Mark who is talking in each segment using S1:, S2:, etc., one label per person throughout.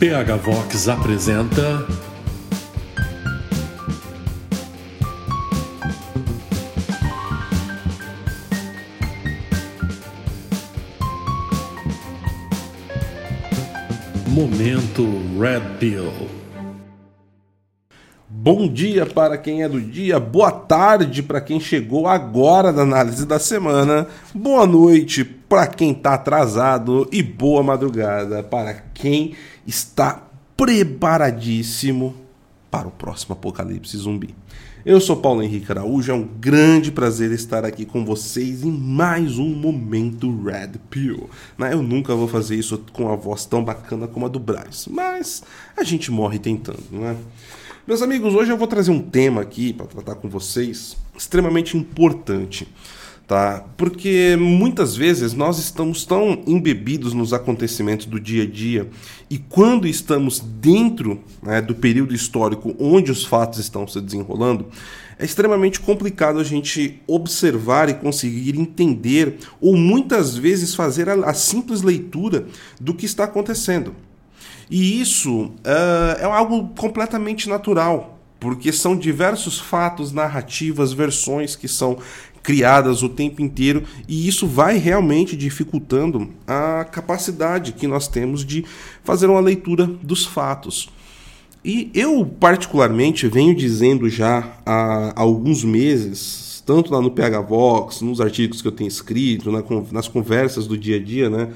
S1: PH Vox apresenta. Momento Red Pill.
S2: Bom dia para quem é do dia, boa tarde para quem chegou agora na análise da semana, boa noite para quem está atrasado e boa madrugada para quem está preparadíssimo para o próximo apocalipse zumbi. Eu sou Paulo Henrique Araújo, é um grande prazer estar aqui com vocês em mais um momento Red Pill. Né? Eu nunca vou fazer isso com a voz tão bacana como a do Braz, mas a gente morre tentando, não é? Meus amigos, hoje eu vou trazer um tema aqui para tratar com vocês extremamente importante, tá? Porque muitas vezes nós estamos tão embebidos nos acontecimentos do dia a dia e quando estamos dentro né, do período histórico onde os fatos estão se desenrolando, é extremamente complicado a gente observar e conseguir entender ou muitas vezes fazer a, a simples leitura do que está acontecendo. E isso uh, é algo completamente natural, porque são diversos fatos, narrativas, versões que são criadas o tempo inteiro e isso vai realmente dificultando a capacidade que nós temos de fazer uma leitura dos fatos. E eu, particularmente, venho dizendo já há alguns meses, tanto lá no PH Vox, nos artigos que eu tenho escrito, nas conversas do dia a dia, né,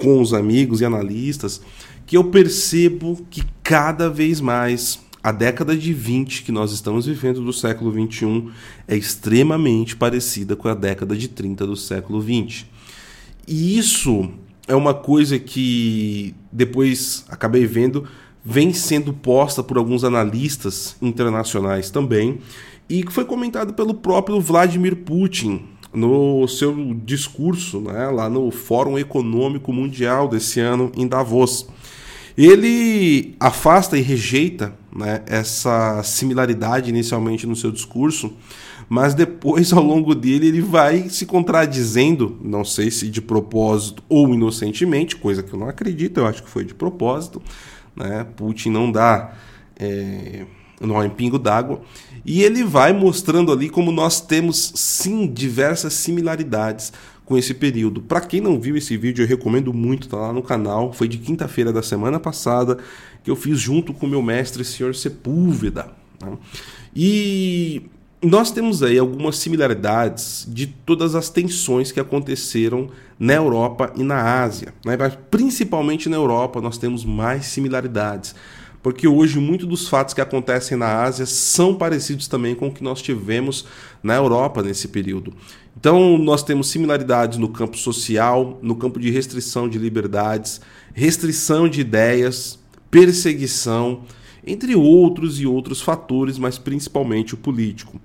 S2: com os amigos e analistas, que eu percebo que cada vez mais a década de 20 que nós estamos vivendo do século 21 é extremamente parecida com a década de 30 do século 20. E isso é uma coisa que depois acabei vendo vem sendo posta por alguns analistas internacionais também e que foi comentado pelo próprio Vladimir Putin no seu discurso né, lá no Fórum Econômico Mundial desse ano em Davos. Ele afasta e rejeita né, essa similaridade inicialmente no seu discurso, mas depois, ao longo dele, ele vai se contradizendo, não sei se de propósito ou inocentemente, coisa que eu não acredito, eu acho que foi de propósito. Né? Putin não dá. É, não há em pingo d'água. E ele vai mostrando ali como nós temos sim diversas similaridades com esse período. Para quem não viu esse vídeo, eu recomendo muito, tá lá no canal. Foi de quinta-feira da semana passada que eu fiz junto com meu mestre, senhor Sepúlveda. Né? E nós temos aí algumas similaridades de todas as tensões que aconteceram na Europa e na Ásia. Né? Mas principalmente na Europa nós temos mais similaridades porque hoje muitos dos fatos que acontecem na Ásia são parecidos também com o que nós tivemos na Europa nesse período. Então, nós temos similaridades no campo social, no campo de restrição de liberdades, restrição de ideias, perseguição, entre outros e outros fatores, mas principalmente o político.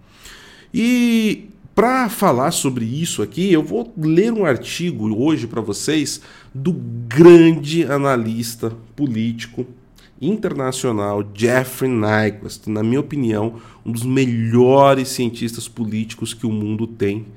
S2: E para falar sobre isso aqui, eu vou ler um artigo hoje para vocês do grande analista político internacional Jeffrey Nyquist, na minha opinião, um dos melhores cientistas políticos que o mundo tem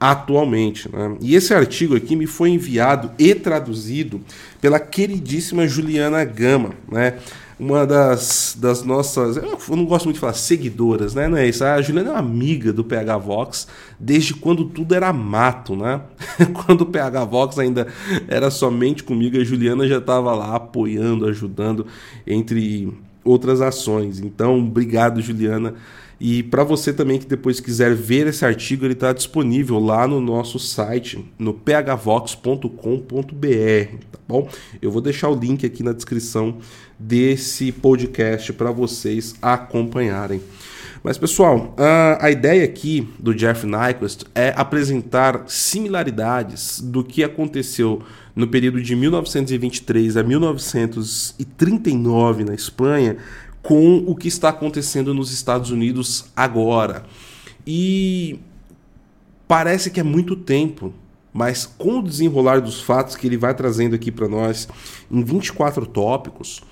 S2: atualmente. Né? E esse artigo aqui me foi enviado e traduzido pela queridíssima Juliana Gama, né? uma das, das nossas, eu não gosto muito de falar seguidoras, né? Não é isso. A Juliana é uma amiga do PH Vox desde quando tudo era mato, né? quando o PH Vox ainda era somente comigo, a Juliana já estava lá apoiando, ajudando, entre outras ações. Então, obrigado, Juliana. E para você também que depois quiser ver esse artigo, ele está disponível lá no nosso site, no phvox.com.br, tá bom? Eu vou deixar o link aqui na descrição desse podcast para vocês acompanharem. Mas pessoal, a, ideia aqui do Jeff Nyquist é apresentar similaridades do que aconteceu no período de 1923 a 1939 na Espanha com o que está acontecendo nos Estados Unidos agora. E parece que é muito tempo, mas com o desenrolar dos fatos que ele vai trazendo aqui para nós em 24 tópicos,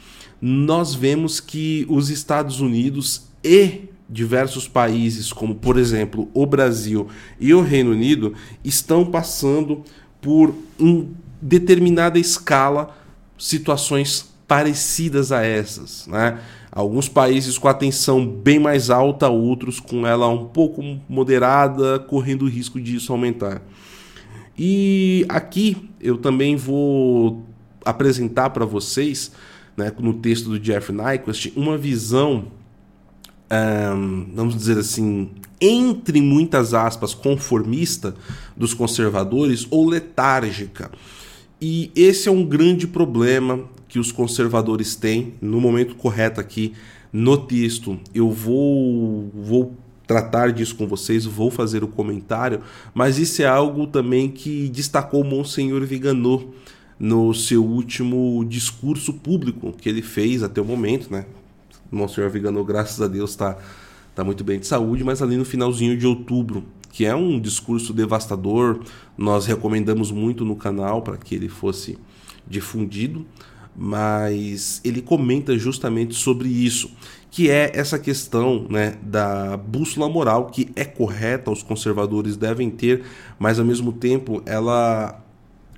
S2: nós vemos que os Estados Unidos e diversos países, como por exemplo o Brasil e o Reino Unido, estão passando por em determinada escala situações parecidas a essas. Né? Alguns países com a tensão bem mais alta, outros com ela um pouco moderada, correndo o risco disso aumentar. E aqui eu também vou apresentar para vocês, né, no texto do Jeff Nyquist, uma visão, um, vamos dizer assim, entre muitas aspas, conformista dos conservadores ou letárgica. E esse é um grande problema que os conservadores têm. No momento correto aqui no texto, eu vou, vou tratar disso com vocês, vou fazer o comentário, mas isso é algo também que destacou Monsenhor Viganot no seu último discurso público que ele fez até o momento, né? Monsenhor Viganot, graças a Deus, está tá muito bem de saúde, mas ali no finalzinho de outubro, que é um discurso devastador, nós recomendamos muito no canal para que ele fosse difundido, mas ele comenta justamente sobre isso, que é essa questão né, da bússola moral, que é correta, os conservadores devem ter, mas ao mesmo tempo ela,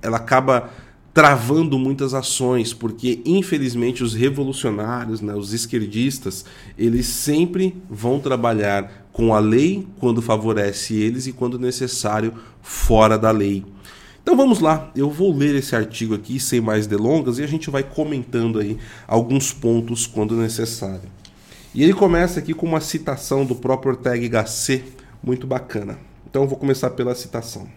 S2: ela acaba travando muitas ações, porque infelizmente os revolucionários, né, os esquerdistas, eles sempre vão trabalhar com a lei quando favorece eles e quando necessário fora da lei. Então vamos lá, eu vou ler esse artigo aqui sem mais delongas e a gente vai comentando aí alguns pontos quando necessário. E ele começa aqui com uma citação do próprio Ortega Gasset, muito bacana. Então eu vou começar pela citação.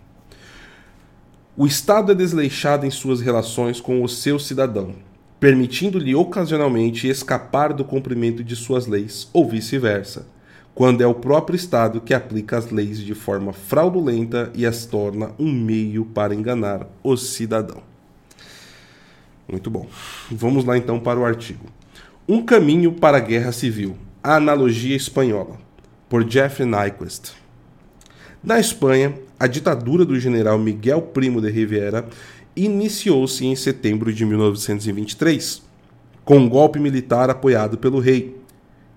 S2: O Estado é desleixado em suas relações com o seu cidadão, permitindo-lhe ocasionalmente escapar do cumprimento de suas leis, ou vice-versa, quando é o próprio Estado que aplica as leis de forma fraudulenta e as torna um meio para enganar o cidadão. Muito bom. Vamos lá então para o artigo. Um caminho para a guerra civil. A analogia espanhola. Por Jeff Nyquist. Na Espanha, a ditadura do general Miguel Primo de Rivera iniciou-se em setembro de 1923, com um golpe militar apoiado pelo rei.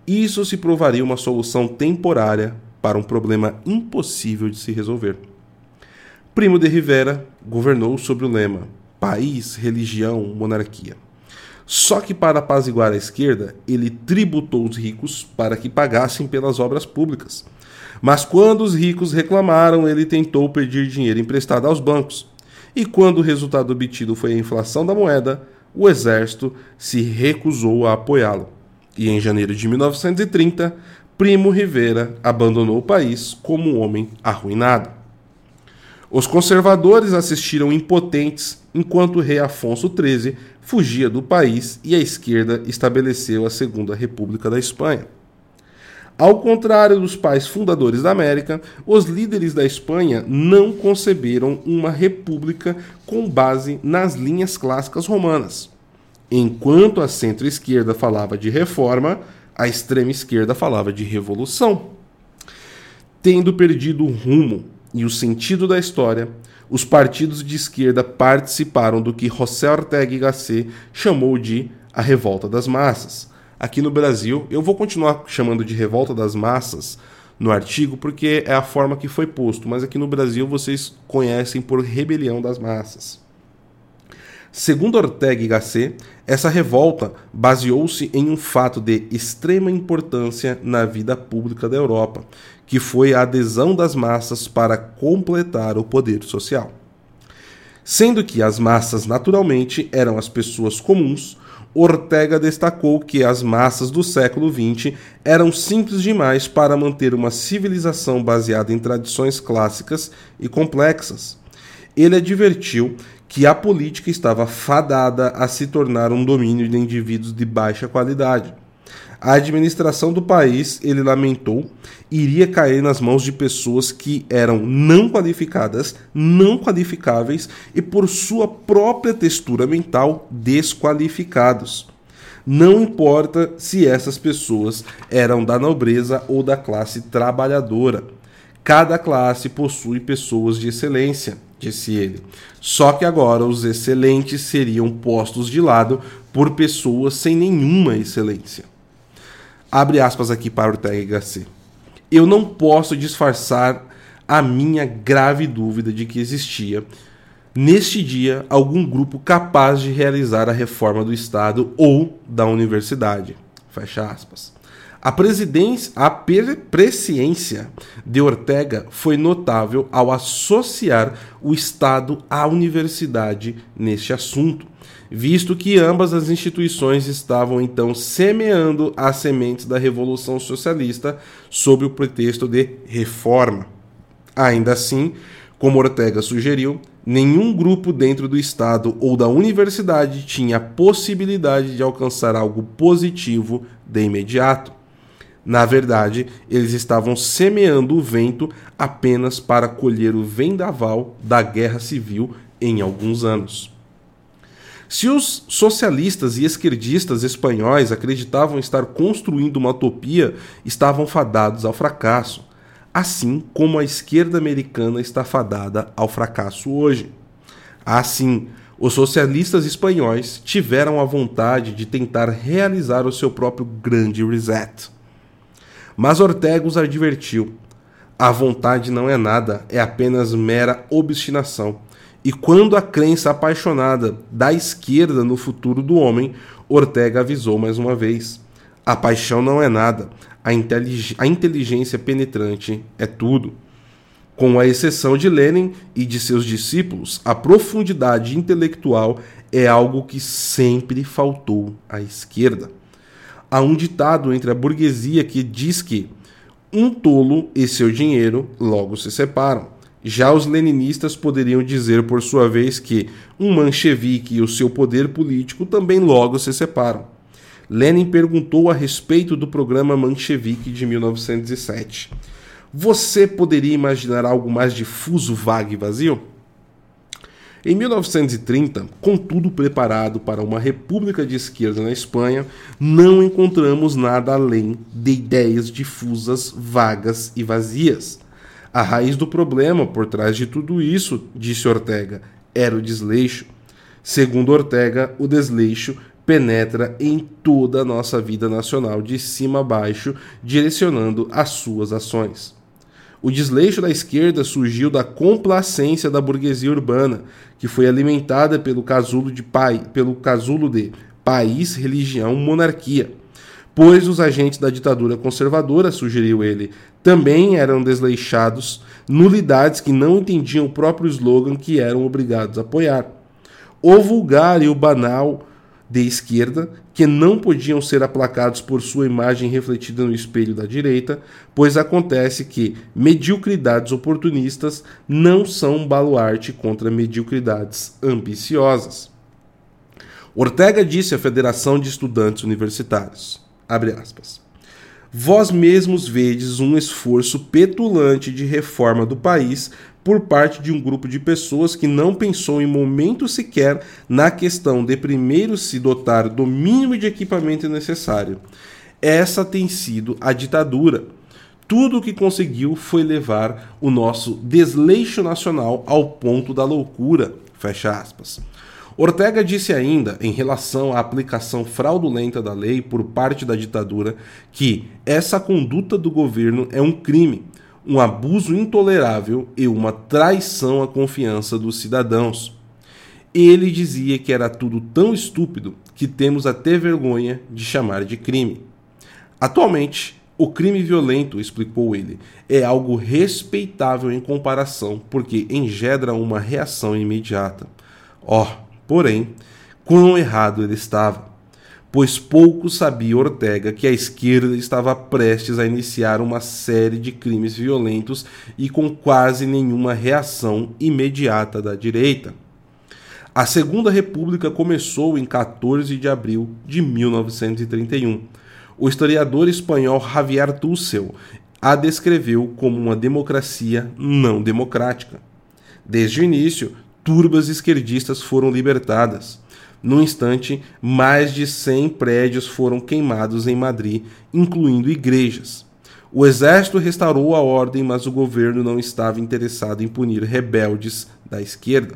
S2: Isso se provaria uma solução temporária para um problema impossível de se resolver. Primo de Rivera governou sob o lema país, religião, monarquia. Só que para apaziguar a esquerda, ele tributou os ricos para que pagassem pelas obras públicas mas quando os ricos reclamaram, ele tentou pedir dinheiro emprestado aos bancos. E quando o resultado obtido foi a inflação da moeda, o exército se recusou a apoiá-lo. E em janeiro de 1930, Primo Rivera abandonou o país como um homem arruinado. Os conservadores assistiram impotentes enquanto o rei Afonso XIII fugia do país e a esquerda estabeleceu a Segunda República da Espanha. Ao contrário dos pais fundadores da América, os líderes da Espanha não conceberam uma república com base nas linhas clássicas romanas. Enquanto a centro-esquerda falava de reforma, a extrema-esquerda falava de revolução. Tendo perdido o rumo e o sentido da história, os partidos de esquerda participaram do que José Ortega y Gasset chamou de a revolta das massas aqui no Brasil. Eu vou continuar chamando de revolta das massas no artigo porque é a forma que foi posto, mas aqui no Brasil vocês conhecem por rebelião das massas. Segundo Ortega y Gasset, essa revolta baseou-se em um fato de extrema importância na vida pública da Europa, que foi a adesão das massas para completar o poder social. Sendo que as massas naturalmente eram as pessoas comuns, Ortega destacou que as massas do século XX eram simples demais para manter uma civilização baseada em tradições clássicas e complexas. Ele advertiu que a política estava fadada a se tornar um domínio de indivíduos de baixa qualidade a administração do país, ele lamentou, iria cair nas mãos de pessoas que eram não qualificadas, não qualificáveis e, por sua própria textura mental, desqualificados. Não importa se essas pessoas eram da nobreza ou da classe trabalhadora. Cada classe possui pessoas de excelência, disse ele. Só que agora os excelentes seriam postos de lado por pessoas sem nenhuma excelência. Abre aspas aqui para Ortega Gasset. Eu não posso disfarçar a minha grave dúvida de que existia, neste dia algum grupo capaz de realizar a reforma do Estado ou da universidade. Fecha aspas. A presidência, a presciência de Ortega foi notável ao associar o Estado à universidade neste assunto, visto que ambas as instituições estavam então semeando as sementes da Revolução Socialista sob o pretexto de reforma. Ainda assim, como Ortega sugeriu, nenhum grupo dentro do Estado ou da universidade tinha possibilidade de alcançar algo positivo de imediato. Na verdade, eles estavam semeando o vento apenas para colher o vendaval da guerra civil em alguns anos. Se os socialistas e esquerdistas espanhóis acreditavam estar construindo uma utopia, estavam fadados ao fracasso, assim como a esquerda americana está fadada ao fracasso hoje. Assim, os socialistas espanhóis tiveram a vontade de tentar realizar o seu próprio grande reset mas Ortega os advertiu: a vontade não é nada, é apenas mera obstinação. E quando a crença apaixonada da esquerda no futuro do homem, Ortega avisou mais uma vez: a paixão não é nada, a, intelig a inteligência penetrante é tudo. Com a exceção de Lenin e de seus discípulos, a profundidade intelectual é algo que sempre faltou à esquerda há um ditado entre a burguesia que diz que um tolo e seu dinheiro logo se separam. Já os leninistas poderiam dizer, por sua vez, que um manchevique e o seu poder político também logo se separam. Lenin perguntou a respeito do programa Manchevique de 1907. Você poderia imaginar algo mais difuso, vago e vazio? Em 1930, com tudo preparado para uma república de esquerda na Espanha, não encontramos nada além de ideias difusas, vagas e vazias. A raiz do problema por trás de tudo isso, disse Ortega, era o desleixo. Segundo Ortega, o desleixo penetra em toda a nossa vida nacional de cima a baixo, direcionando as suas ações. O desleixo da esquerda surgiu da complacência da burguesia urbana, que foi alimentada pelo casulo de, pai, pelo casulo de país, religião, monarquia. Pois os agentes da ditadura conservadora, sugeriu ele, também eram desleixados, nulidades que não entendiam o próprio slogan que eram obrigados a apoiar. O vulgar e o banal de esquerda, que não podiam ser aplacados por sua imagem refletida no espelho da direita, pois acontece que mediocridades oportunistas não são um baluarte contra mediocridades ambiciosas. Ortega disse à Federação de Estudantes Universitários, aspas, Vós mesmos vedes um esforço petulante de reforma do país por parte de um grupo de pessoas que não pensou em momento sequer na questão de primeiro se dotar do mínimo de equipamento necessário. Essa tem sido a ditadura. Tudo o que conseguiu foi levar o nosso desleixo nacional ao ponto da loucura. Fecha aspas. Ortega disse ainda, em relação à aplicação fraudulenta da lei por parte da ditadura, que essa conduta do governo é um crime um abuso intolerável e uma traição à confiança dos cidadãos. Ele dizia que era tudo tão estúpido que temos até vergonha de chamar de crime. Atualmente, o crime violento, explicou ele, é algo respeitável em comparação, porque engendra uma reação imediata. Oh, porém, quão errado ele estava pois pouco sabia Ortega que a esquerda estava prestes a iniciar uma série de crimes violentos e com quase nenhuma reação imediata da direita. A Segunda República começou em 14 de abril de 1931. O historiador espanhol Javier Tussel a descreveu como uma democracia não democrática. Desde o início, turbas esquerdistas foram libertadas. No instante, mais de 100 prédios foram queimados em Madrid, incluindo igrejas. O exército restaurou a ordem, mas o governo não estava interessado em punir rebeldes da esquerda.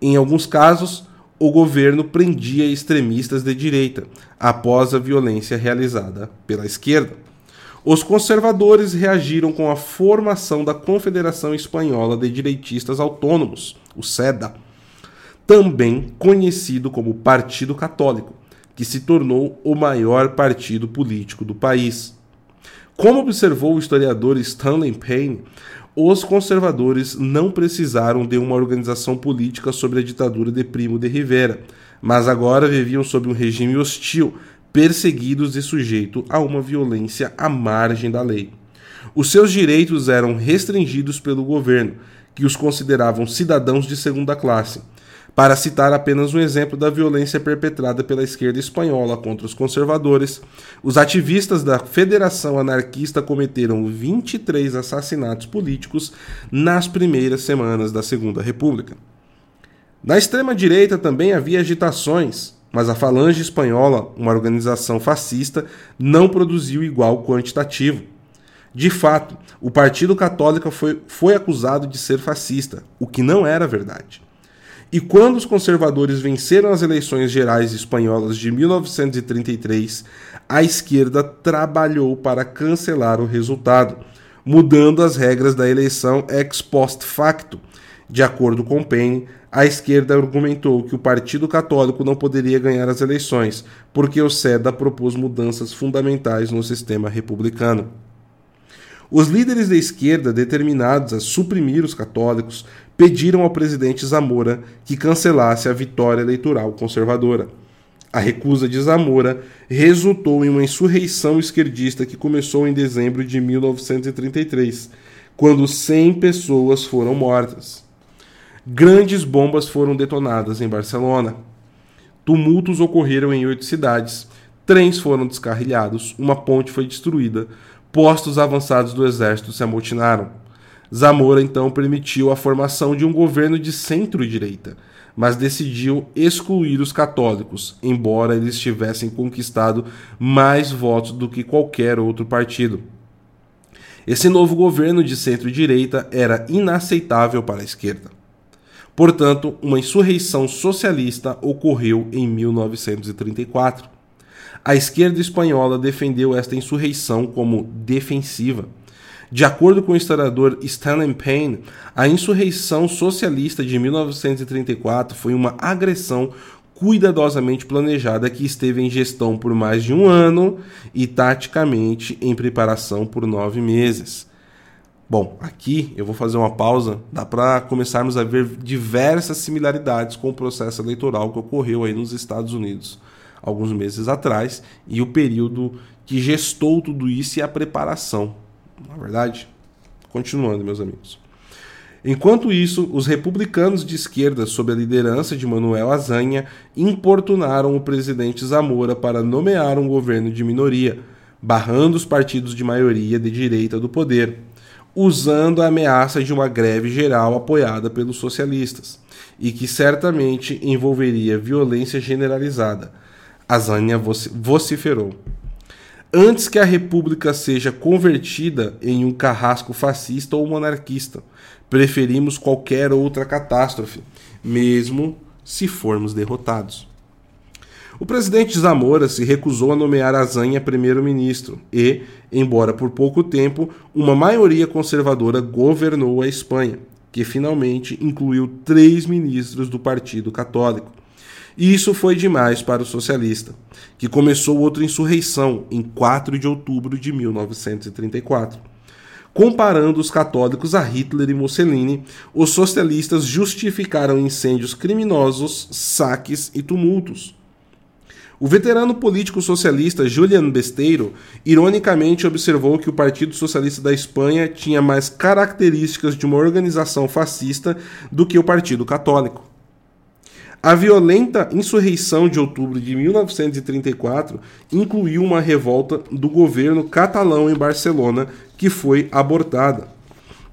S2: Em alguns casos, o governo prendia extremistas de direita, após a violência realizada pela esquerda. Os conservadores reagiram com a formação da Confederação Espanhola de Direitistas Autônomos, o SEDA também conhecido como Partido Católico, que se tornou o maior partido político do país. Como observou o historiador Stanley Payne, os conservadores não precisaram de uma organização política sobre a ditadura de Primo de Rivera, mas agora viviam sob um regime hostil, perseguidos e sujeitos a uma violência à margem da lei. Os seus direitos eram restringidos pelo governo, que os consideravam cidadãos de segunda classe. Para citar apenas um exemplo da violência perpetrada pela esquerda espanhola contra os conservadores, os ativistas da Federação Anarquista cometeram 23 assassinatos políticos nas primeiras semanas da Segunda República. Na extrema-direita também havia agitações, mas a Falange Espanhola, uma organização fascista, não produziu igual quantitativo. De fato, o Partido Católico foi, foi acusado de ser fascista, o que não era verdade. E quando os conservadores venceram as eleições gerais espanholas de 1933, a esquerda trabalhou para cancelar o resultado, mudando as regras da eleição ex post facto. De acordo com Payne, a esquerda argumentou que o Partido Católico não poderia ganhar as eleições, porque o SEDA propôs mudanças fundamentais no sistema republicano. Os líderes da esquerda, determinados a suprimir os católicos, pediram ao presidente Zamora que cancelasse a vitória eleitoral conservadora. A recusa de Zamora resultou em uma insurreição esquerdista que começou em dezembro de 1933, quando 100 pessoas foram mortas. Grandes bombas foram detonadas em Barcelona. Tumultos ocorreram em oito cidades. Trens foram descarrilhados, uma ponte foi destruída, postos avançados do exército se amotinaram. Zamora então permitiu a formação de um governo de centro-direita, mas decidiu excluir os católicos, embora eles tivessem conquistado mais votos do que qualquer outro partido. Esse novo governo de centro-direita era inaceitável para a esquerda. Portanto, uma insurreição socialista ocorreu em 1934. A esquerda espanhola defendeu esta insurreição como defensiva. De acordo com o historiador Stanley Payne, a insurreição socialista de 1934 foi uma agressão cuidadosamente planejada que esteve em gestão por mais de um ano e taticamente em preparação por nove meses. Bom, aqui eu vou fazer uma pausa, dá para começarmos a ver diversas similaridades com o processo eleitoral que ocorreu aí nos Estados Unidos alguns meses atrás, e o período que gestou tudo isso e a preparação. Na é verdade, continuando, meus amigos. Enquanto isso, os republicanos de esquerda, sob a liderança de Manuel Azanha, importunaram o presidente Zamora para nomear um governo de minoria, barrando os partidos de maioria de direita do poder, usando a ameaça de uma greve geral apoiada pelos socialistas, e que certamente envolveria violência generalizada Azania vociferou. Antes que a república seja convertida em um carrasco fascista ou monarquista, preferimos qualquer outra catástrofe, mesmo se formos derrotados. O presidente Zamora se recusou a nomear Azanha primeiro-ministro e, embora por pouco tempo, uma maioria conservadora governou a Espanha, que finalmente incluiu três ministros do Partido Católico. E isso foi demais para o socialista, que começou outra insurreição em 4 de outubro de 1934. Comparando os católicos a Hitler e Mussolini, os socialistas justificaram incêndios criminosos, saques e tumultos. O veterano político socialista Julian Besteiro ironicamente observou que o Partido Socialista da Espanha tinha mais características de uma organização fascista do que o Partido Católico. A violenta insurreição de outubro de 1934 incluiu uma revolta do governo catalão em Barcelona, que foi abortada.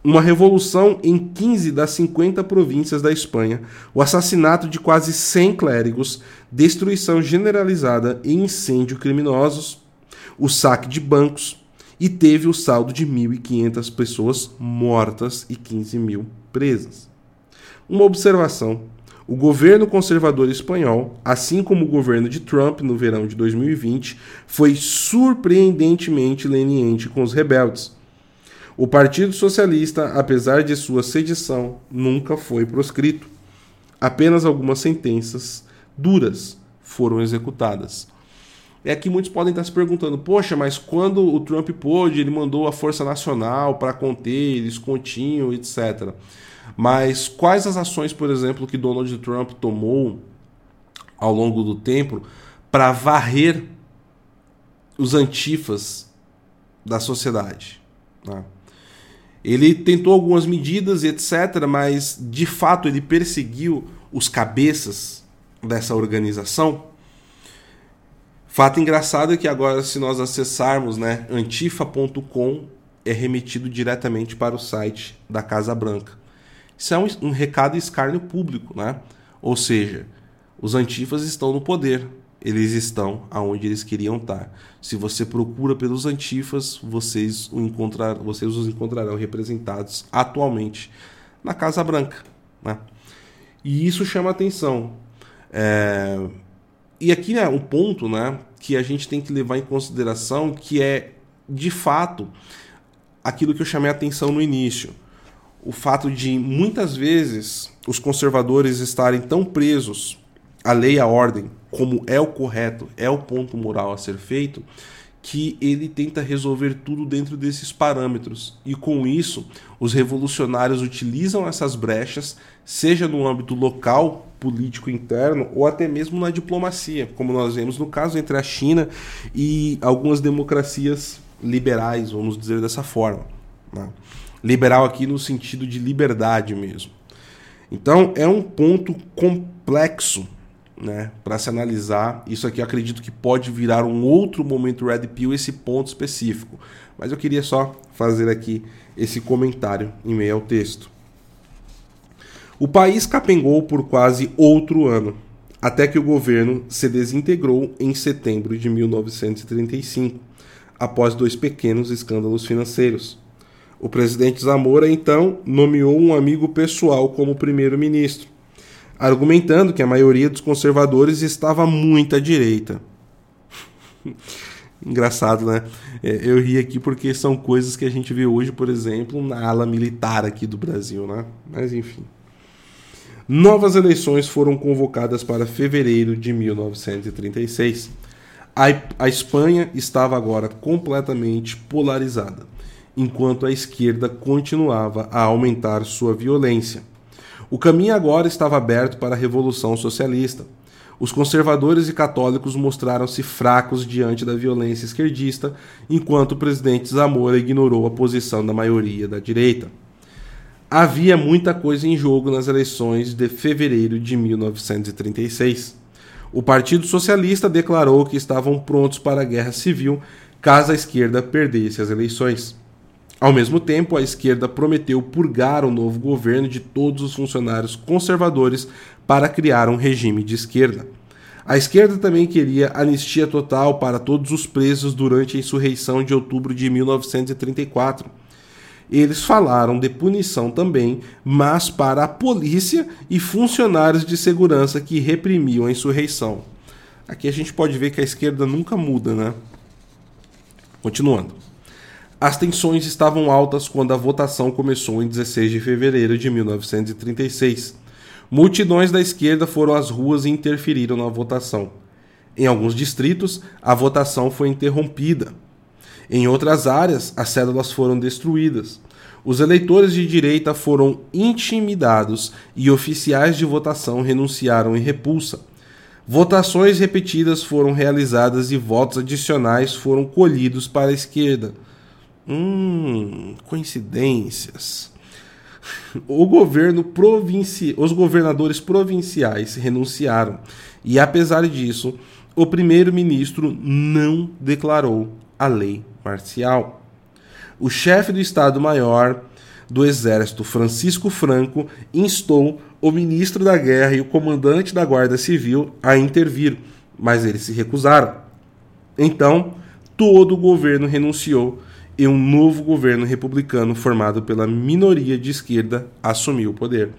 S2: Uma revolução em 15 das 50 províncias da Espanha, o assassinato de quase 100 clérigos, destruição generalizada e incêndio criminosos, o saque de bancos e teve o saldo de 1.500 pessoas mortas e 15 mil presas. Uma observação o governo conservador espanhol, assim como o governo de Trump no verão de 2020, foi surpreendentemente leniente com os rebeldes. O Partido Socialista, apesar de sua sedição, nunca foi proscrito. apenas algumas sentenças duras foram executadas. É que muitos podem estar se perguntando: poxa, mas quando o Trump pôde, ele mandou a Força Nacional para conter, eles continham, etc. Mas quais as ações, por exemplo, que Donald Trump tomou ao longo do tempo para varrer os antifas da sociedade? Né? Ele tentou algumas medidas, etc., mas de fato ele perseguiu os cabeças dessa organização. Fato engraçado é que agora, se nós acessarmos né, antifa.com, é remetido diretamente para o site da Casa Branca. Isso é um, um recado escárnio público, né? Ou seja, os antifas estão no poder, eles estão aonde eles queriam estar. Se você procura pelos antifas, vocês, o encontrar, vocês os encontrarão representados atualmente na Casa Branca. Né? E isso chama atenção. É... E aqui é um ponto né, que a gente tem que levar em consideração que é, de fato, aquilo que eu chamei a atenção no início o fato de muitas vezes os conservadores estarem tão presos à lei e à ordem, como é o correto, é o ponto moral a ser feito, que ele tenta resolver tudo dentro desses parâmetros. E com isso, os revolucionários utilizam essas brechas, seja no âmbito local, político interno, ou até mesmo na diplomacia, como nós vemos no caso entre a China e algumas democracias liberais, vamos dizer dessa forma. Né? Liberal aqui no sentido de liberdade mesmo. Então é um ponto complexo né, para se analisar. Isso aqui acredito que pode virar um outro momento Red Pill, esse ponto específico. Mas eu queria só fazer aqui esse comentário em meio ao texto. O país capengou por quase outro ano, até que o governo se desintegrou em setembro de 1935, após dois pequenos escândalos financeiros. O presidente Zamora então nomeou um amigo pessoal como primeiro-ministro, argumentando que a maioria dos conservadores estava muito à direita. Engraçado, né? É, eu ri aqui porque são coisas que a gente vê hoje, por exemplo, na ala militar aqui do Brasil, né? Mas enfim. Novas eleições foram convocadas para fevereiro de 1936. A, a Espanha estava agora completamente polarizada enquanto a esquerda continuava a aumentar sua violência. O caminho agora estava aberto para a Revolução Socialista. Os conservadores e católicos mostraram-se fracos diante da violência esquerdista, enquanto o presidente Zamora ignorou a posição da maioria da direita. Havia muita coisa em jogo nas eleições de fevereiro de 1936. O Partido Socialista declarou que estavam prontos para a guerra civil caso a esquerda perdesse as eleições. Ao mesmo tempo, a esquerda prometeu purgar o novo governo de todos os funcionários conservadores para criar um regime de esquerda. A esquerda também queria anistia total para todos os presos durante a insurreição de outubro de 1934. Eles falaram de punição também, mas para a polícia e funcionários de segurança que reprimiam a insurreição. Aqui a gente pode ver que a esquerda nunca muda, né? Continuando. As tensões estavam altas quando a votação começou em 16 de fevereiro de 1936. Multidões da esquerda foram às ruas e interferiram na votação. Em alguns distritos, a votação foi interrompida. Em outras áreas, as cédulas foram destruídas. Os eleitores de direita foram intimidados e oficiais de votação renunciaram em repulsa. Votações repetidas foram realizadas e votos adicionais foram colhidos para a esquerda. Hum, coincidências. O governo provinci... Os governadores provinciais renunciaram e, apesar disso, o primeiro-ministro não declarou a lei marcial. O chefe do Estado-Maior do Exército, Francisco Franco, instou o ministro da Guerra e o comandante da Guarda Civil a intervir, mas eles se recusaram. Então, todo o governo renunciou e um novo governo republicano formado pela minoria de esquerda assumiu o poder.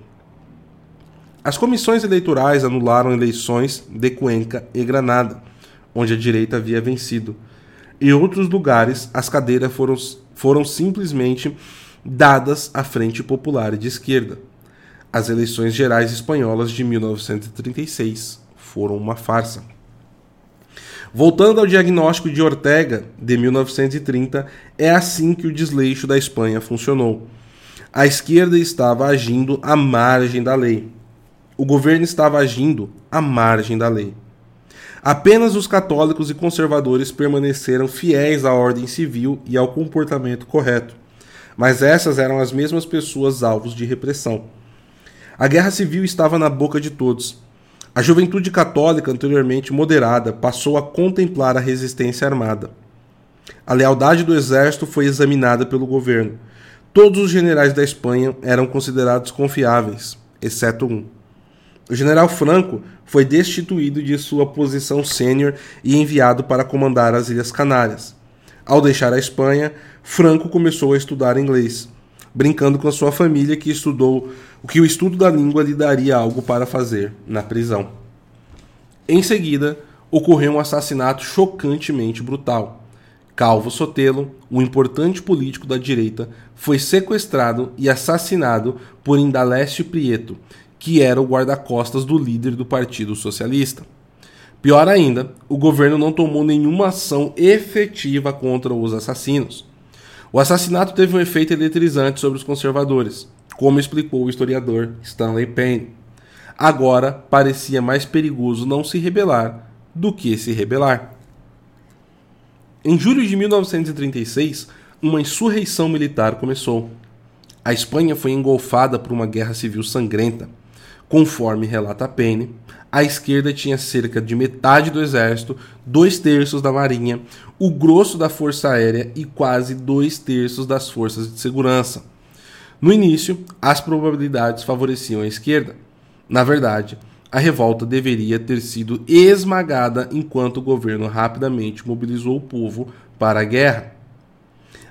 S2: As comissões eleitorais anularam eleições de Cuenca e Granada, onde a direita havia vencido. Em outros lugares, as cadeiras foram, foram simplesmente dadas à Frente Popular de Esquerda. As eleições gerais espanholas de 1936 foram uma farsa. Voltando ao diagnóstico de Ortega, de 1930, é assim que o desleixo da Espanha funcionou. A esquerda estava agindo à margem da lei. O governo estava agindo à margem da lei. Apenas os católicos e conservadores permaneceram fiéis à ordem civil e ao comportamento correto. Mas essas eram as mesmas pessoas alvos de repressão. A guerra civil estava na boca de todos. A juventude católica, anteriormente moderada, passou a contemplar a resistência armada. A lealdade do exército foi examinada pelo governo. Todos os generais da Espanha eram considerados confiáveis, exceto um. O general Franco foi destituído de sua posição sênior e enviado para comandar as Ilhas Canárias. Ao deixar a Espanha, Franco começou a estudar inglês, brincando com a sua família que estudou o que o estudo da língua lhe daria algo para fazer na prisão. Em seguida, ocorreu um assassinato chocantemente brutal. Calvo Sotelo, um importante político da direita, foi sequestrado e assassinado por Indaleste Prieto, que era o guarda-costas do líder do Partido Socialista. Pior ainda, o governo não tomou nenhuma ação efetiva contra os assassinos. O assassinato teve um efeito eletrizante sobre os conservadores, como explicou o historiador Stanley Payne. Agora parecia mais perigoso não se rebelar do que se rebelar. Em julho de 1936, uma insurreição militar começou. A Espanha foi engolfada por uma guerra civil sangrenta. Conforme relata Payne, a esquerda tinha cerca de metade do exército, dois terços da marinha, o grosso da força aérea e quase dois terços das forças de segurança. No início, as probabilidades favoreciam a esquerda. Na verdade, a revolta deveria ter sido esmagada enquanto o governo rapidamente mobilizou o povo para a guerra.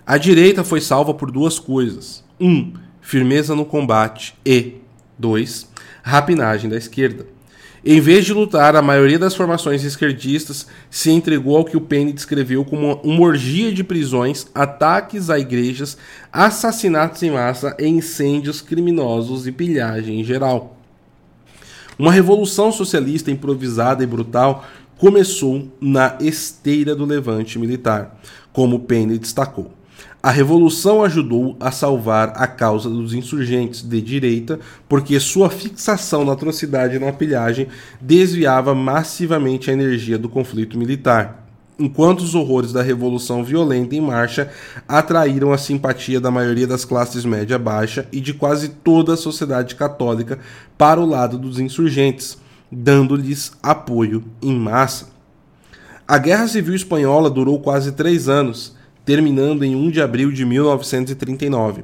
S2: A direita foi salva por duas coisas: 1. Um, firmeza no combate e 2 rapinagem da esquerda. Em vez de lutar, a maioria das formações esquerdistas se entregou ao que o Penny descreveu como uma orgia de prisões, ataques a igrejas, assassinatos em massa e incêndios criminosos e pilhagem em geral. Uma revolução socialista improvisada e brutal começou na esteira do levante militar, como Penny destacou. A revolução ajudou a salvar a causa dos insurgentes de direita, porque sua fixação na atrocidade e na pilhagem desviava massivamente a energia do conflito militar. Enquanto os horrores da revolução violenta em marcha atraíram a simpatia da maioria das classes média baixa e de quase toda a sociedade católica para o lado dos insurgentes, dando-lhes apoio em massa. A Guerra Civil Espanhola durou quase três anos terminando em 1 de abril de 1939.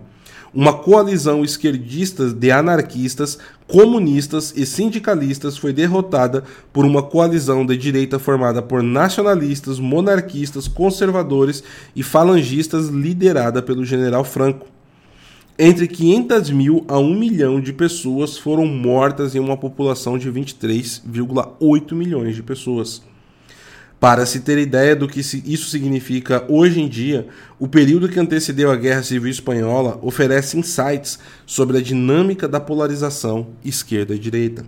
S2: Uma coalizão esquerdista de anarquistas, comunistas e sindicalistas foi derrotada por uma coalizão de direita formada por nacionalistas, monarquistas, conservadores e falangistas liderada pelo general Franco. Entre 500 mil a 1 milhão de pessoas foram mortas em uma população de 23,8 milhões de pessoas. Para se ter ideia do que isso significa hoje em dia, o período que antecedeu a Guerra Civil Espanhola oferece insights sobre a dinâmica da polarização esquerda e direita.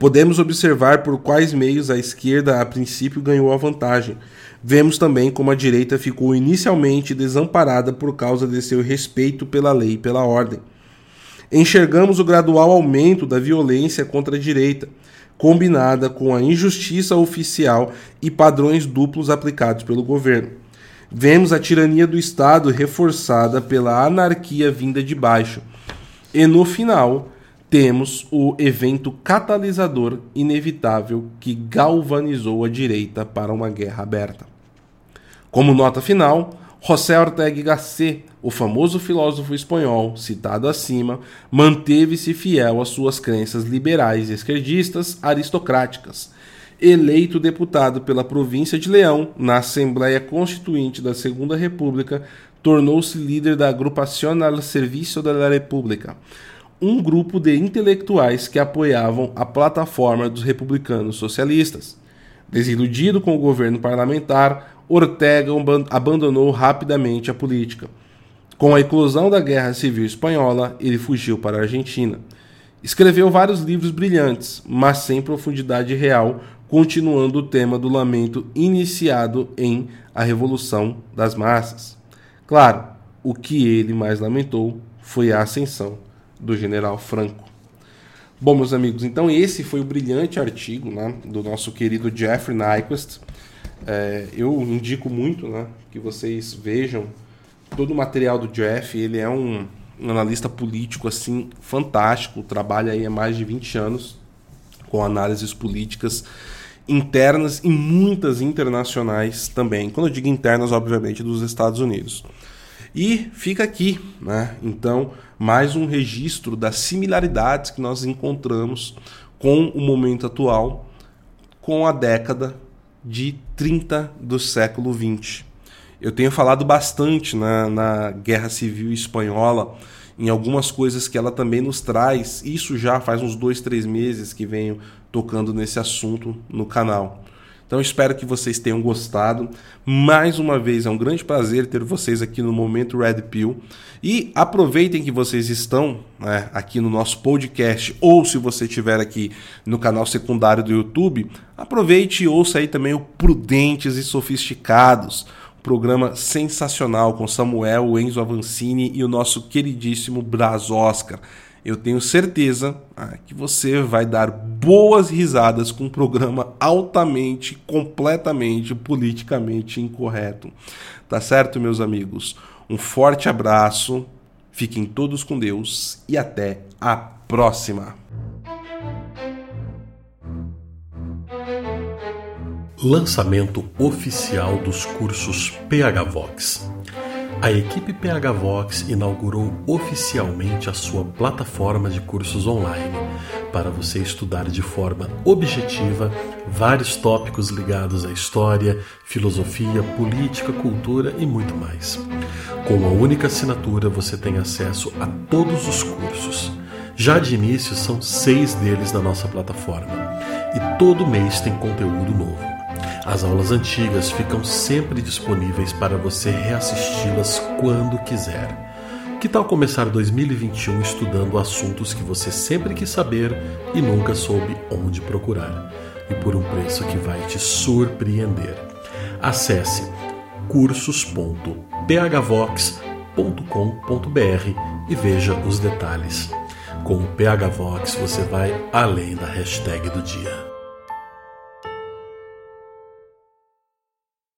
S2: Podemos observar por quais meios a esquerda a princípio ganhou a vantagem. Vemos também como a direita ficou inicialmente desamparada por causa de seu respeito pela lei e pela ordem. Enxergamos o gradual aumento da violência contra a direita combinada com a injustiça oficial e padrões duplos aplicados pelo governo. Vemos a tirania do Estado reforçada pela anarquia vinda de baixo. E no final, temos o evento catalisador inevitável que galvanizou a direita para uma guerra aberta. Como nota final, José Ortega Gasset, o famoso filósofo espanhol citado acima, manteve-se fiel às suas crenças liberais e esquerdistas aristocráticas. Eleito deputado pela província de Leão na Assembleia Constituinte da Segunda República, tornou-se líder da Agrupación al Servicio de la República, um grupo de intelectuais que apoiavam a plataforma dos republicanos socialistas. Desiludido com o governo parlamentar, Ortega abandonou rapidamente a política. Com a eclosão da Guerra Civil Espanhola, ele fugiu para a Argentina. Escreveu vários livros brilhantes, mas sem profundidade real, continuando o tema do lamento iniciado em A Revolução das Massas. Claro, o que ele mais lamentou foi a ascensão do general Franco. Bom, meus amigos, então esse foi o brilhante artigo né, do nosso querido Jeffrey Nyquist. É, eu indico muito né, que vocês vejam todo o material do Jeff. Ele é um, um analista político assim fantástico, trabalha aí há mais de 20 anos com análises políticas internas e muitas internacionais também. Quando eu digo internas, obviamente, dos Estados Unidos. E fica aqui, né? Então, mais um registro das similaridades que nós encontramos com o momento atual, com a década de 30 do século 20. Eu tenho falado bastante na, na Guerra Civil Espanhola, em algumas coisas que ela também nos traz. Isso já faz uns dois, três meses que venho tocando nesse assunto no canal. Então espero que vocês tenham gostado. Mais uma vez, é um grande prazer ter vocês aqui no Momento Red Pill. E aproveitem que vocês estão né, aqui no nosso podcast, ou se você estiver aqui no canal secundário do YouTube, aproveite e ouça aí também o Prudentes e Sofisticados. Programa sensacional com Samuel, Enzo Avancini e o nosso queridíssimo Braz Oscar eu tenho certeza ah, que você vai dar boas risadas com um programa altamente, completamente, politicamente incorreto. Tá certo, meus amigos? Um forte abraço, fiquem todos com Deus e até a próxima!
S1: Lançamento oficial dos cursos PH Vox. A equipe PH Vox inaugurou oficialmente a sua plataforma de cursos online para você estudar de forma objetiva vários tópicos ligados à história, filosofia, política, cultura e muito mais. Com uma única assinatura você tem acesso a todos os cursos. Já de início são seis deles na nossa plataforma e todo mês tem conteúdo novo. As aulas antigas ficam sempre disponíveis para você reassisti-las quando quiser. Que tal começar 2021 estudando assuntos que você sempre quis saber e nunca soube onde procurar? E por um preço que vai te surpreender. Acesse cursos.phvox.com.br e veja os detalhes. Com o PHVox você vai além da hashtag do dia.